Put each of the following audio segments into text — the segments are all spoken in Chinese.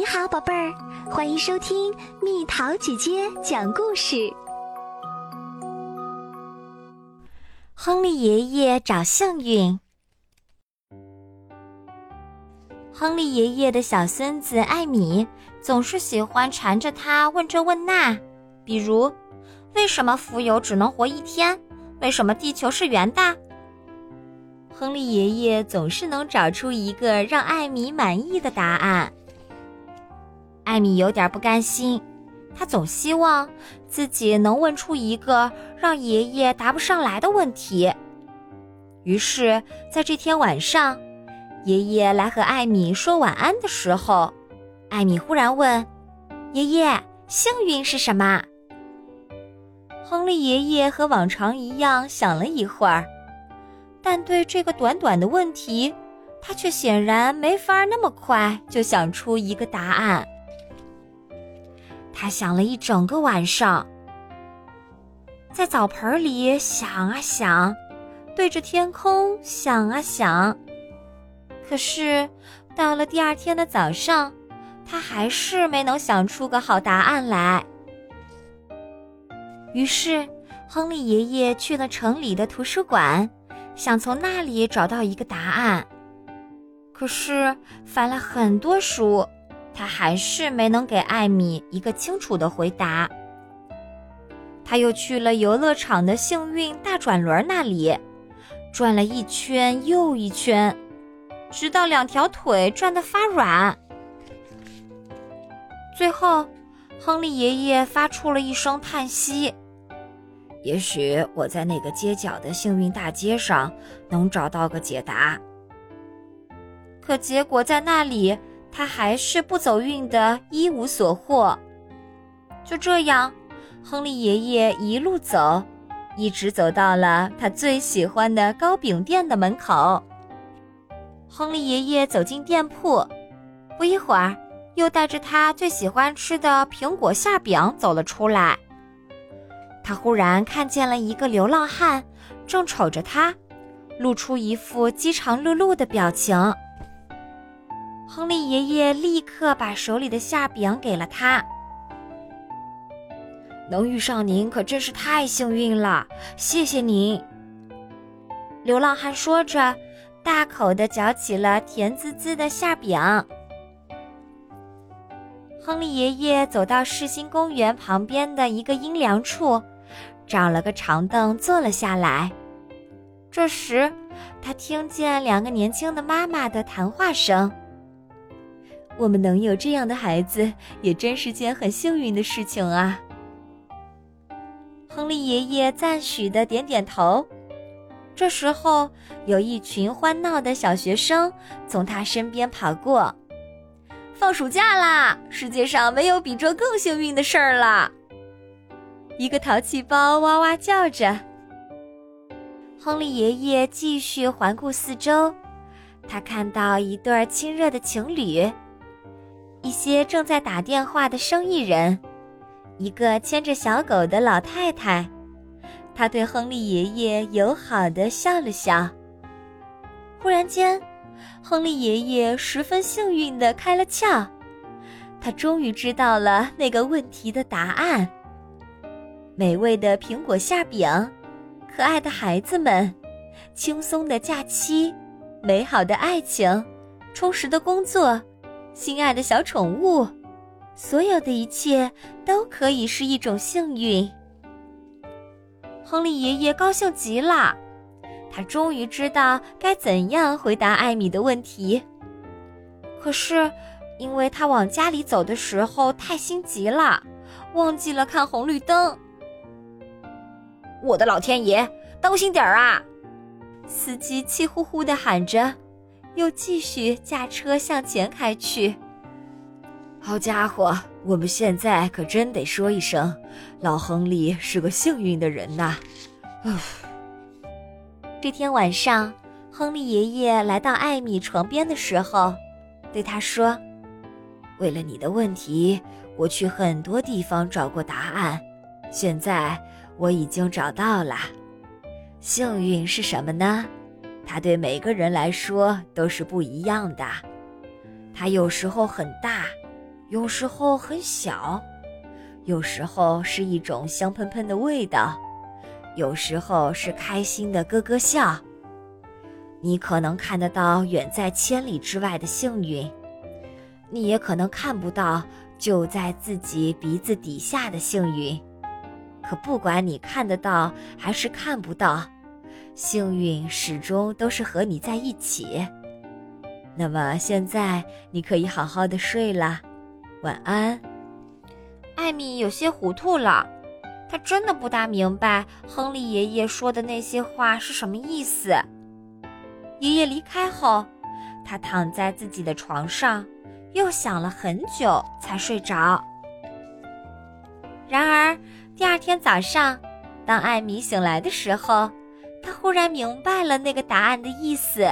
你好，宝贝儿，欢迎收听蜜桃姐姐讲故事。亨利爷爷找幸运。亨利爷爷的小孙子艾米总是喜欢缠着他问这问那，比如：为什么蜉蝣只能活一天？为什么地球是圆的？亨利爷爷总是能找出一个让艾米满意的答案。艾米有点不甘心，她总希望自己能问出一个让爷爷答不上来的问题。于是，在这天晚上，爷爷来和艾米说晚安的时候，艾米忽然问：“爷爷，幸运是什么？”亨利爷爷和往常一样想了一会儿，但对这个短短的问题，他却显然没法那么快就想出一个答案。他想了一整个晚上，在澡盆里想啊想，对着天空想啊想。可是到了第二天的早上，他还是没能想出个好答案来。于是，亨利爷爷去了城里的图书馆，想从那里找到一个答案。可是翻了很多书。他还是没能给艾米一个清楚的回答。他又去了游乐场的幸运大转轮那里，转了一圈又一圈，直到两条腿转得发软。最后，亨利爷爷发出了一声叹息：“也许我在那个街角的幸运大街上能找到个解答。”可结果在那里。他还是不走运的，一无所获。就这样，亨利爷爷一路走，一直走到了他最喜欢的糕饼店的门口。亨利爷爷走进店铺，不一会儿，又带着他最喜欢吃的苹果馅饼走了出来。他忽然看见了一个流浪汉，正瞅着他，露出一副饥肠辘辘的表情。亨利爷爷立刻把手里的馅饼给了他。能遇上您可真是太幸运了，谢谢您。流浪汉说着，大口的嚼起了甜滋滋的馅饼。亨利爷爷走到世新公园旁边的一个阴凉处，找了个长凳坐了下来。这时，他听见两个年轻的妈妈的谈话声。我们能有这样的孩子，也真是件很幸运的事情啊！亨利爷爷赞许的点点头。这时候，有一群欢闹的小学生从他身边跑过。放暑假啦！世界上没有比这更幸运的事儿了。一个淘气包哇哇叫着。亨利爷爷继续环顾四周，他看到一对亲热的情侣。一些正在打电话的生意人，一个牵着小狗的老太太，她对亨利爷爷友好的笑了笑。忽然间，亨利爷爷十分幸运的开了窍，他终于知道了那个问题的答案：美味的苹果馅饼，可爱的孩子们，轻松的假期，美好的爱情，充实的工作。心爱的小宠物，所有的一切都可以是一种幸运。亨利爷爷高兴极了，他终于知道该怎样回答艾米的问题。可是，因为他往家里走的时候太心急了，忘记了看红绿灯。我的老天爷，当心点儿啊！司机气呼呼地喊着。又继续驾车向前开去。好家伙，我们现在可真得说一声，老亨利是个幸运的人呐！这天晚上，亨利爷爷来到艾米床边的时候，对他说：“为了你的问题，我去很多地方找过答案，现在我已经找到了。幸运是什么呢？”它对每个人来说都是不一样的，它有时候很大，有时候很小，有时候是一种香喷喷的味道，有时候是开心的咯咯笑。你可能看得到远在千里之外的幸运，你也可能看不到就在自己鼻子底下的幸运。可不管你看得到还是看不到，幸运始终都是和你在一起。那么现在你可以好好的睡了。晚安，艾米有些糊涂了，她真的不大明白亨利爷爷说的那些话是什么意思。爷爷离开后，他躺在自己的床上，又想了很久才睡着。然而第二天早上，当艾米醒来的时候，他忽然明白了那个答案的意思。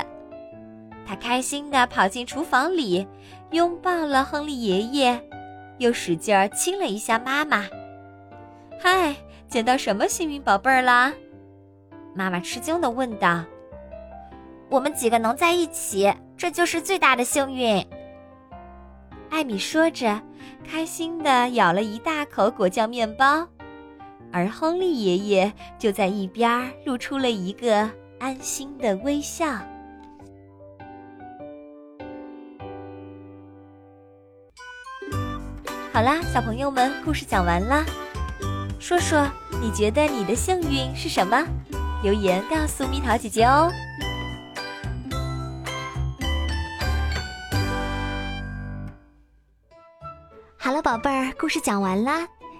他开心地跑进厨房里。拥抱了亨利爷爷，又使劲儿亲了一下妈妈。嗨，捡到什么幸运宝贝儿啦？妈妈吃惊地问道。我们几个能在一起，这就是最大的幸运。艾米说着，开心地咬了一大口果酱面包，而亨利爷爷就在一边露出了一个安心的微笑。好啦，小朋友们，故事讲完啦。说说你觉得你的幸运是什么？留言告诉蜜桃姐姐哦。好了，宝贝儿，故事讲完啦。